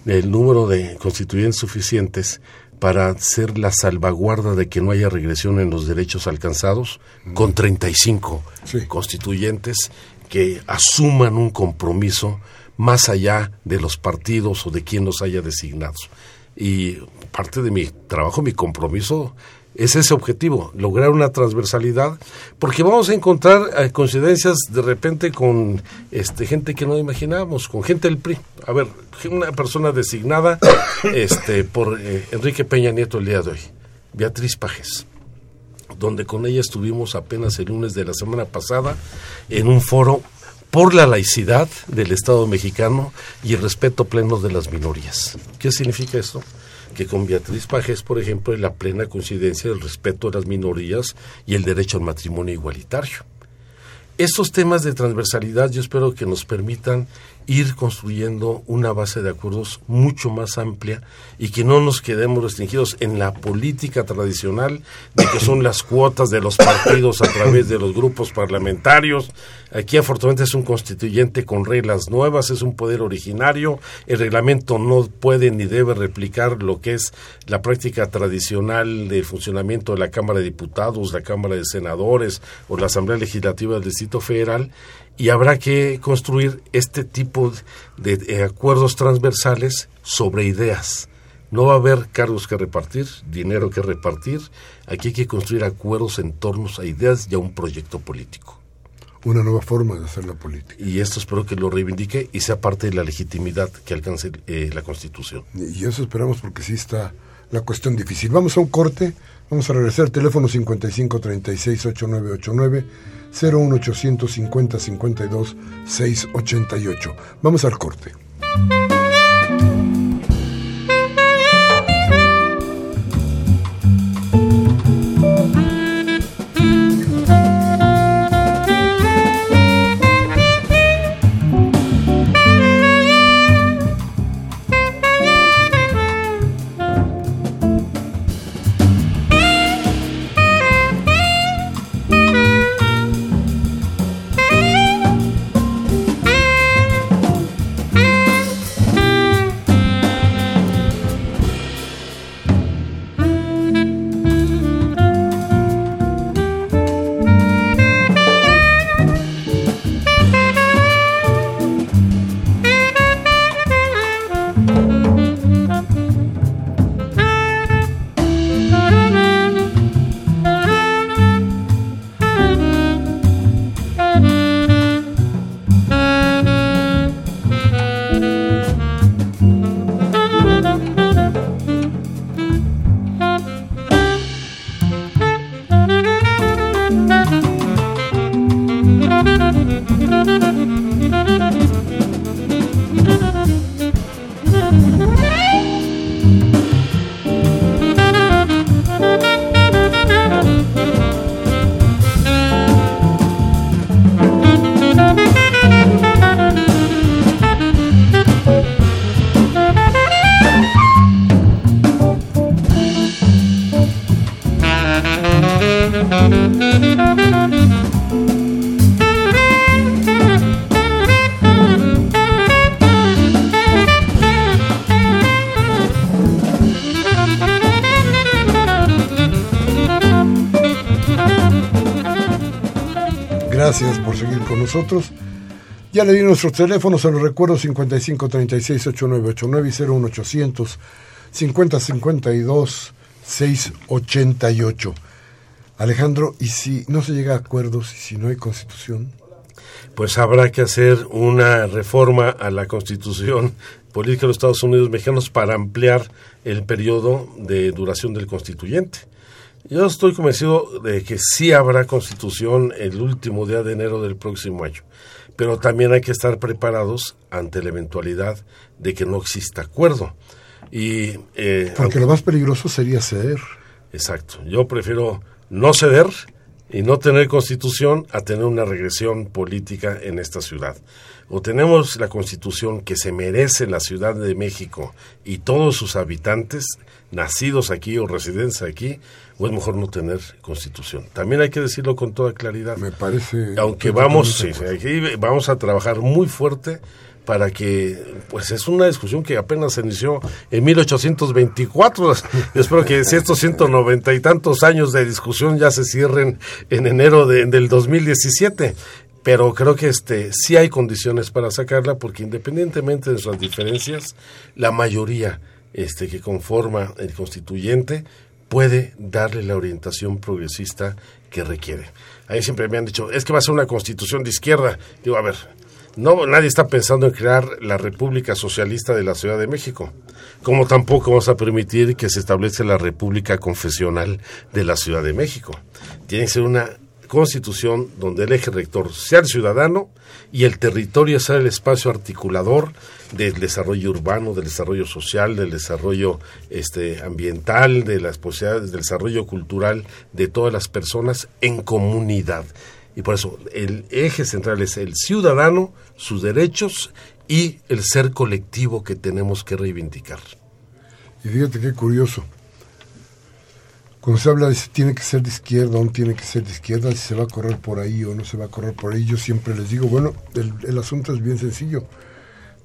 el número de constituyentes suficientes para ser la salvaguarda de que no haya regresión en los derechos alcanzados, con 35 Sí. constituyentes que asuman un compromiso más allá de los partidos o de quien los haya designados. Y parte de mi trabajo, mi compromiso es ese objetivo, lograr una transversalidad, porque vamos a encontrar eh, coincidencias de repente con este gente que no imaginábamos, con gente del PRI. A ver, una persona designada este por eh, Enrique Peña Nieto el día de hoy, Beatriz Pajes donde con ella estuvimos apenas el lunes de la semana pasada en un foro por la laicidad del Estado mexicano y el respeto pleno de las minorías. ¿Qué significa esto? Que con Beatriz Pajes, por ejemplo, hay la plena coincidencia del respeto de las minorías y el derecho al matrimonio igualitario. Estos temas de transversalidad yo espero que nos permitan ir construyendo una base de acuerdos mucho más amplia y que no nos quedemos restringidos en la política tradicional de que son las cuotas de los partidos a través de los grupos parlamentarios. Aquí afortunadamente es un constituyente con reglas nuevas, es un poder originario, el reglamento no puede ni debe replicar lo que es la práctica tradicional de funcionamiento de la Cámara de Diputados, la Cámara de Senadores o la Asamblea Legislativa del Distrito Federal y habrá que construir este tipo de, de acuerdos transversales sobre ideas. No va a haber cargos que repartir, dinero que repartir. Aquí hay que construir acuerdos en torno a ideas y a un proyecto político. Una nueva forma de hacer la política. Y esto espero que lo reivindique y sea parte de la legitimidad que alcance eh, la Constitución. Y eso esperamos porque sí está la cuestión difícil. Vamos a un corte, vamos a regresar, teléfono 5536-8989, 01850 52 688. Vamos al corte. Ya le di nuestros teléfonos, se los recuerdo 55 36 8989 y 01800 50 52 688. Alejandro, ¿y si no se llega a acuerdos y si no hay constitución? Pues habrá que hacer una reforma a la constitución política de los Estados Unidos mexicanos para ampliar el periodo de duración del constituyente. Yo estoy convencido de que sí habrá constitución el último día de enero del próximo año, pero también hay que estar preparados ante la eventualidad de que no exista acuerdo. Y, eh, Porque lo más peligroso sería ceder. Exacto. Yo prefiero no ceder y no tener constitución a tener una regresión política en esta ciudad. O tenemos la constitución que se merece la Ciudad de México y todos sus habitantes, nacidos aquí o residentes aquí, o es mejor no tener constitución. También hay que decirlo con toda claridad. Me parece. Aunque vamos, vamos a trabajar muy fuerte para que, pues es una discusión que apenas se inició en 1824. Espero que si estos 190 y tantos años de discusión ya se cierren en enero de, del 2017. Pero creo que este sí hay condiciones para sacarla porque independientemente de sus diferencias, la mayoría este, que conforma el constituyente puede darle la orientación progresista que requiere. Ahí siempre me han dicho, es que va a ser una constitución de izquierda. Digo, a ver, no, nadie está pensando en crear la República Socialista de la Ciudad de México, como tampoco vamos a permitir que se establezca la República Confesional de la Ciudad de México. Tiene que ser una constitución donde el eje rector sea el ciudadano y el territorio sea el espacio articulador del desarrollo urbano, del desarrollo social, del desarrollo este, ambiental, de las posibilidades del desarrollo cultural de todas las personas en comunidad. Y por eso el eje central es el ciudadano, sus derechos y el ser colectivo que tenemos que reivindicar. Y fíjate qué curioso. Cuando se habla de si tiene que ser de izquierda o no tiene que ser de izquierda, si se va a correr por ahí o no se va a correr por ahí, yo siempre les digo, bueno, el, el asunto es bien sencillo.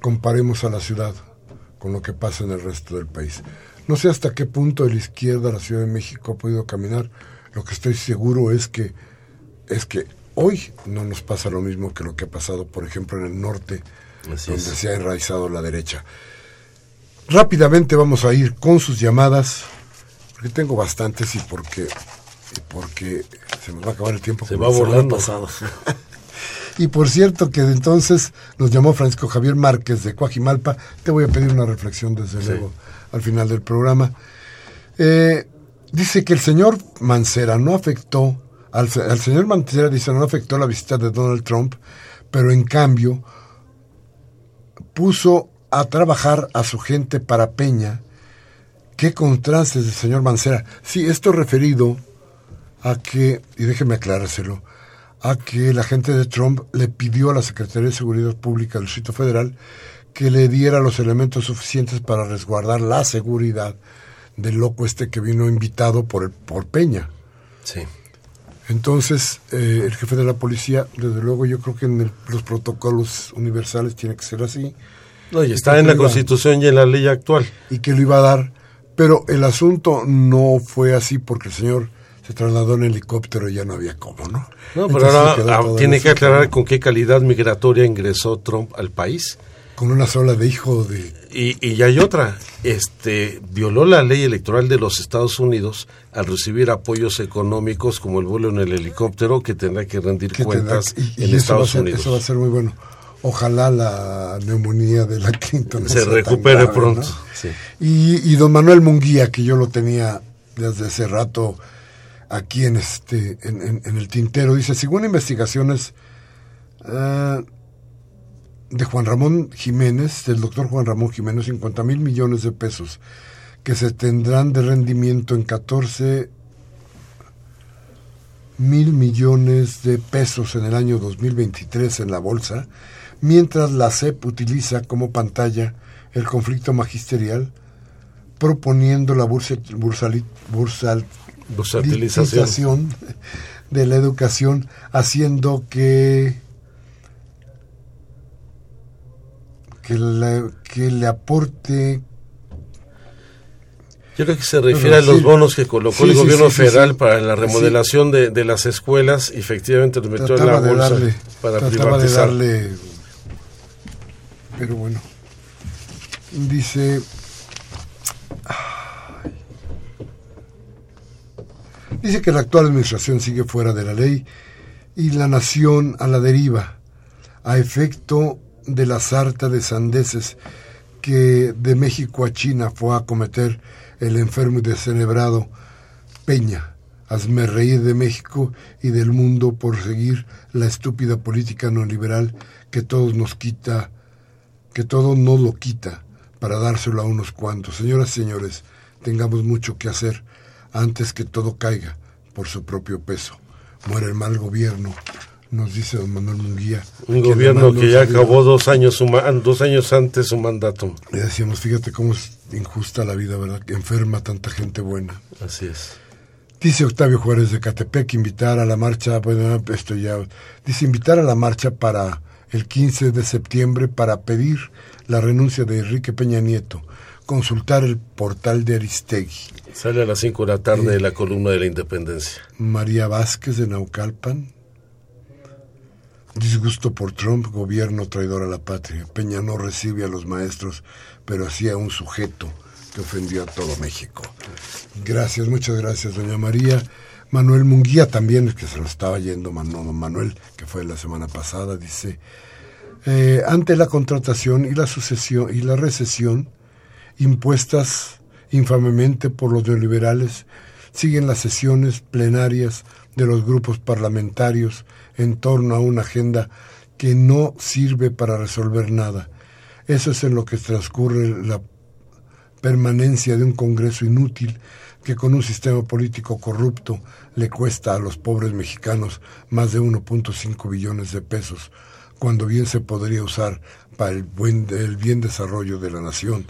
Comparemos a la ciudad con lo que pasa en el resto del país. No sé hasta qué punto de la izquierda la Ciudad de México ha podido caminar. Lo que estoy seguro es que es que Hoy no nos pasa lo mismo que lo que ha pasado, por ejemplo, en el norte, donde se ha enraizado la derecha. Rápidamente vamos a ir con sus llamadas, porque tengo bastantes y porque, porque se nos va a acabar el tiempo. Se va volando. Pasado. y por cierto que entonces nos llamó Francisco Javier Márquez de Coajimalpa. Te voy a pedir una reflexión desde luego al final del programa. Eh, dice que el señor Mancera no afectó al, señor Mancera dice no afectó la visita de Donald Trump, pero en cambio puso a trabajar a su gente para Peña. Qué contrastes del señor Mancera. Sí, esto referido a que, y déjeme aclarárselo, a que la gente de Trump le pidió a la Secretaría de Seguridad Pública del Distrito Federal que le diera los elementos suficientes para resguardar la seguridad del loco este que vino invitado por, por Peña. Sí. Entonces, eh, el jefe de la policía, desde luego, yo creo que en los protocolos universales tiene que ser así. No, y está en la Constitución y en la ley actual. Y que lo iba a dar. Pero el asunto no fue así porque el señor se trasladó en helicóptero y ya no había cómo, ¿no? No, pero ahora ah, tiene que aclarar con qué calidad migratoria ingresó Trump al país con una sola de hijo de... Y, y ya hay otra, este, violó la ley electoral de los Estados Unidos al recibir apoyos económicos como el vuelo en el helicóptero que tendrá que rendir cuentas en Estados Unidos. Eso va a ser muy bueno. Ojalá la neumonía de la Clinton se recupere pronto. Y, y, don Manuel Munguía, que yo lo tenía desde hace rato aquí en este en, en, el tintero, dice, según investigaciones, uh, de Juan Ramón Jiménez, del doctor Juan Ramón Jiménez, 50 mil millones de pesos que se tendrán de rendimiento en 14 mil millones de pesos en el año 2023 en la bolsa, mientras la CEP utiliza como pantalla el conflicto magisterial proponiendo la bursalización de la educación, haciendo que que, que le aporte Yo creo que se refiere a los bonos que colocó el gobierno federal para la remodelación de, de, las escuelas. Y efectivamente los metió en la bolsa para privatizar. De darle, pero bueno, dice... Dice que la actual administración sigue fuera de la ley y la nación a la deriva, a efecto de la sarta de sandeces que de México a China fue a cometer el enfermo y descerebrado Peña. Hazme reír de México y del mundo por seguir la estúpida política neoliberal que todos nos quita, que todo no lo quita para dárselo a unos cuantos. Señoras y señores, tengamos mucho que hacer antes que todo caiga por su propio peso. Muere el mal gobierno, nos dice don Manuel Munguía. Un gobierno que ya acabó dos años, dos años antes su mandato. Le decíamos, fíjate cómo es injusta la vida, ¿verdad? Que enferma tanta gente buena. Así es. Dice Octavio Juárez de Catepec invitar a la marcha, bueno, esto ya, dice invitar a la marcha para el 15 de septiembre para pedir la renuncia de Enrique Peña Nieto, consultar el portal de Aristegui. Sale a las 5 de la tarde de la columna de la Independencia. María Vázquez de Naucalpan, Disgusto por Trump, gobierno traidor a la patria. Peña no recibe a los maestros, pero hacía un sujeto que ofendió a todo México. Gracias, muchas gracias, doña María. Manuel Munguía también, que se lo estaba yendo Manuel, que fue la semana pasada, dice, eh, ante la contratación y la sucesión y la recesión impuestas infamemente por los neoliberales, siguen las sesiones plenarias de los grupos parlamentarios en torno a una agenda que no sirve para resolver nada. Eso es en lo que transcurre la permanencia de un Congreso inútil que con un sistema político corrupto le cuesta a los pobres mexicanos más de 1.5 billones de pesos, cuando bien se podría usar para el, buen, el bien desarrollo de la nación,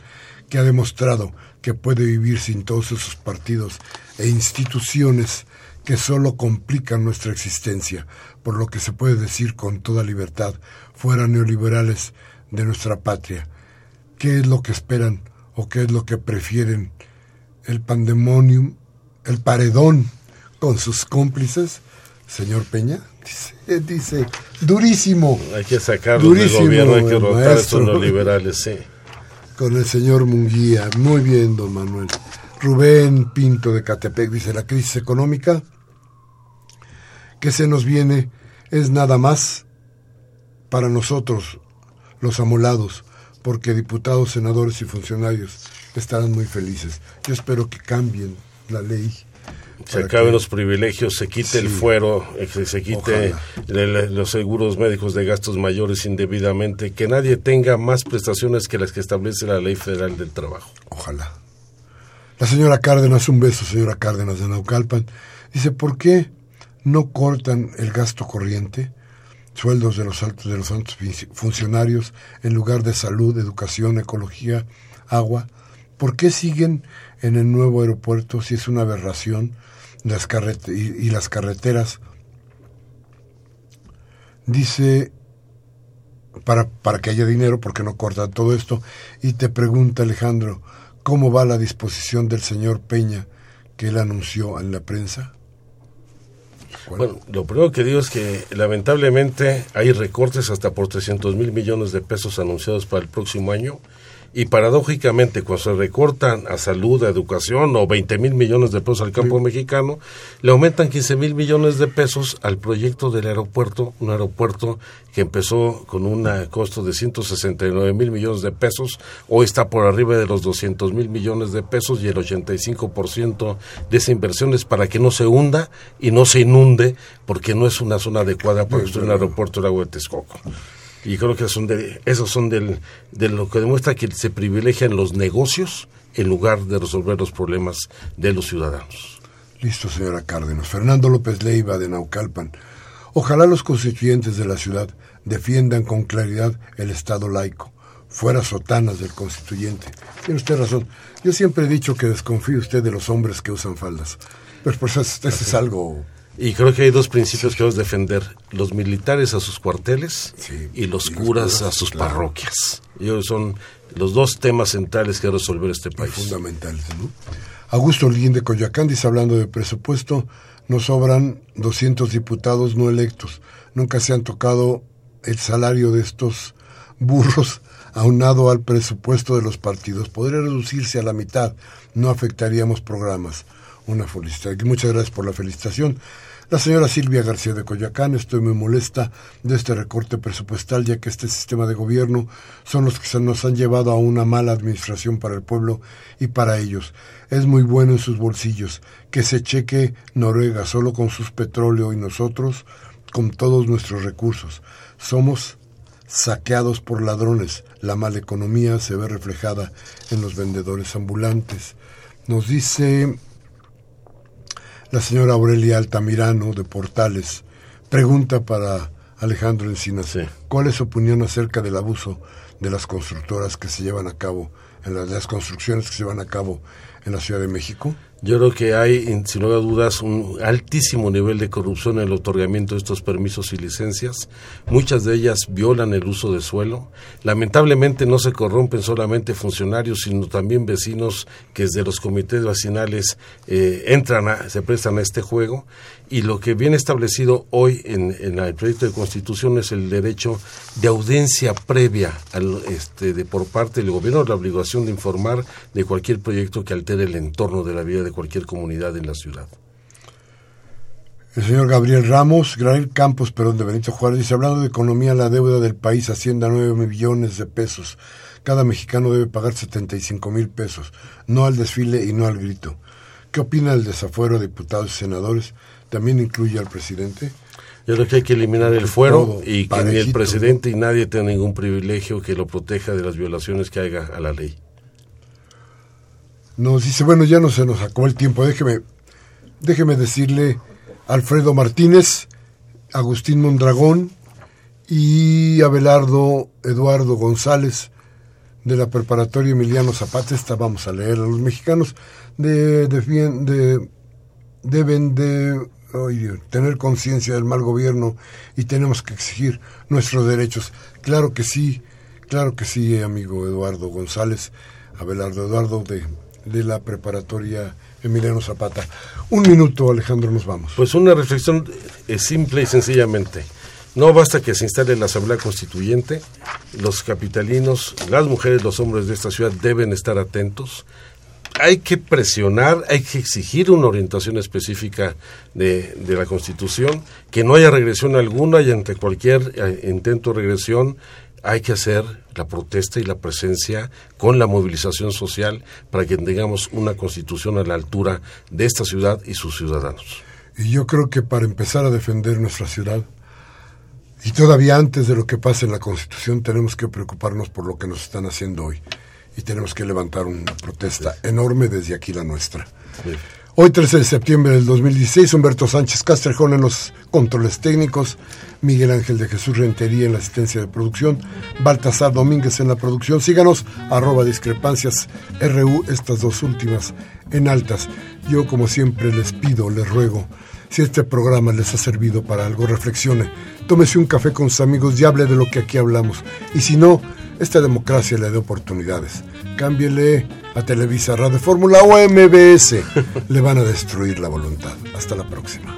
que ha demostrado que puede vivir sin todos esos partidos e instituciones que solo complican nuestra existencia, por lo que se puede decir con toda libertad, fuera neoliberales de nuestra patria. ¿Qué es lo que esperan o qué es lo que prefieren? ¿El pandemonium, el paredón con sus cómplices? Señor Peña, dice, dice durísimo. Hay que sacarlo del gobierno, hay que rotar a estos neoliberales, sí. Con el señor Munguía. Muy bien, don Manuel. Rubén Pinto de Catepec dice, la crisis económica que se nos viene es nada más para nosotros, los amolados, porque diputados, senadores y funcionarios estarán muy felices. Yo espero que cambien la ley. Se acaben los privilegios, se quite el fuero, eh, se quite los seguros médicos de gastos mayores indebidamente, que nadie tenga más prestaciones que las que establece la Ley Federal del Trabajo. Ojalá. La señora Cárdenas, un beso, señora Cárdenas de Naucalpan, dice, ¿por qué no cortan el gasto corriente, sueldos de los altos de los altos funcionarios en lugar de salud, educación, ecología, agua. ¿Por qué siguen en el nuevo aeropuerto si es una aberración las y, las carreteras? Dice para, para que haya dinero, porque no cortan todo esto? Y te pregunta Alejandro, ¿cómo va la disposición del señor Peña que él anunció en la prensa? Bueno, lo primero que digo es que lamentablemente hay recortes hasta por 300 mil millones de pesos anunciados para el próximo año y paradójicamente, cuando se recortan a salud, a educación o 20 mil millones de pesos al campo mexicano, le aumentan 15 mil millones de pesos al proyecto del aeropuerto, un aeropuerto que empezó con un costo de 169 mil millones de pesos, hoy está por arriba de los 200 mil millones de pesos y el 85% de esa inversión es para que no se hunda y no se inunde, porque no es una zona adecuada para construir un aeropuerto de agua de Texcoco. Y creo que son de, esos son del, de lo que demuestra que se privilegian los negocios en lugar de resolver los problemas de los ciudadanos. Listo, señora Cárdenas. Fernando López Leiva, de Naucalpan. Ojalá los constituyentes de la ciudad defiendan con claridad el Estado laico, fuera sotanas del constituyente. Tiene usted razón. Yo siempre he dicho que desconfíe usted de los hombres que usan faldas. Pero pues eso es algo y creo que hay dos principios que debemos defender, los militares a sus cuarteles y, los curas a sus parroquias. Y son los dos temas centrales que resolver este país. fundamentales, ¿no? Augusto Olguín de Coyoacán dice, hablando de presupuesto, nos sobran 200 diputados no electos. Nunca se han tocado el salario de estos burros aunado al presupuesto de los partidos. Podría reducirse a la mitad, no afectaríamos programas. Una felicitación. Muchas gracias por la felicitación. La señora Silvia García de Coyoacán, estoy muy molesta de este recorte presupuestal, ya que este sistema de gobierno son los que se nos han llevado a una mala administración para el pueblo y para ellos. Es muy bueno en sus bolsillos que se cheque Noruega solo con sus petróleo y nosotros con todos nuestros recursos. Somos saqueados por ladrones. La mala economía se ve reflejada en los vendedores ambulantes. Nos dice la señora Aurelia Altamirano de Portales pregunta para Alejandro Encinas, ¿cuál es su opinión acerca del abuso de las constructoras que se llevan a cabo, en las, las construcciones que se llevan a cabo en la Ciudad de México? Yo creo que hay, sin lugar a dudas, un altísimo nivel de corrupción en el otorgamiento de estos permisos y licencias. Muchas de ellas violan el uso de suelo. Lamentablemente no se corrompen solamente funcionarios, sino también vecinos que desde los comités vecinales eh, entran, a, se prestan a este juego. Y lo que viene establecido hoy en, el proyecto de constitución es el derecho de audiencia previa al, este, de, por parte del gobierno, la obligación de informar de cualquier proyecto que altere el entorno de la vida de cualquier comunidad en la ciudad. El señor Gabriel Ramos, Gabriel Campos, perdón, de Benito Juárez, dice, hablando de economía, la deuda del país asciende a 9 millones de pesos. Cada mexicano debe pagar 75 mil pesos, no al desfile y no al grito. ¿Qué opina el desafuero de diputados y senadores? ¿También incluye al presidente? Yo creo que hay que eliminar el fuero y que ni el presidente y nadie tenga ningún privilegio que lo proteja de las violaciones que haga a la ley. Nos dice, bueno, ya no se nos acabó el tiempo, déjeme, déjeme decirle Alfredo Martínez, Agustín Mondragón y Abelardo Eduardo González de la preparatoria Emiliano Zapata, esta vamos a leer a los mexicanos, de, de, deben de tener conciencia del mal gobierno y tenemos que exigir nuestros derechos. Claro que sí, claro que sí, amigo Eduardo González, Abelardo Eduardo de de la preparatoria Emiliano Zapata. Un minuto, Alejandro, nos vamos. Pues una reflexión es simple y sencillamente. No basta que se instale la Asamblea Constituyente, los capitalinos, las mujeres, los hombres de esta ciudad deben estar atentos. Hay que presionar, hay que exigir una orientación específica de, de la Constitución, que no haya regresión alguna y ante cualquier eh, intento de regresión hay que hacer la protesta y la presencia con la movilización social para que tengamos una constitución a la altura de esta ciudad y sus ciudadanos. Y yo creo que para empezar a defender nuestra ciudad, y todavía antes de lo que pase en la constitución, tenemos que preocuparnos por lo que nos están haciendo hoy. Y tenemos que levantar una protesta enorme desde aquí la nuestra. Hoy, 13 de septiembre del 2016, Humberto Sánchez Castrejón en los controles técnicos, Miguel Ángel de Jesús Rentería en la asistencia de producción, Baltasar Domínguez en la producción. Síganos, arroba discrepancias RU, estas dos últimas en altas. Yo, como siempre, les pido, les ruego, si este programa les ha servido para algo, reflexione, tómese un café con sus amigos y hable de lo que aquí hablamos. Y si no, esta democracia le da oportunidades. Cámbiele a Televisa Radio Fórmula o MBS. Le van a destruir la voluntad. Hasta la próxima.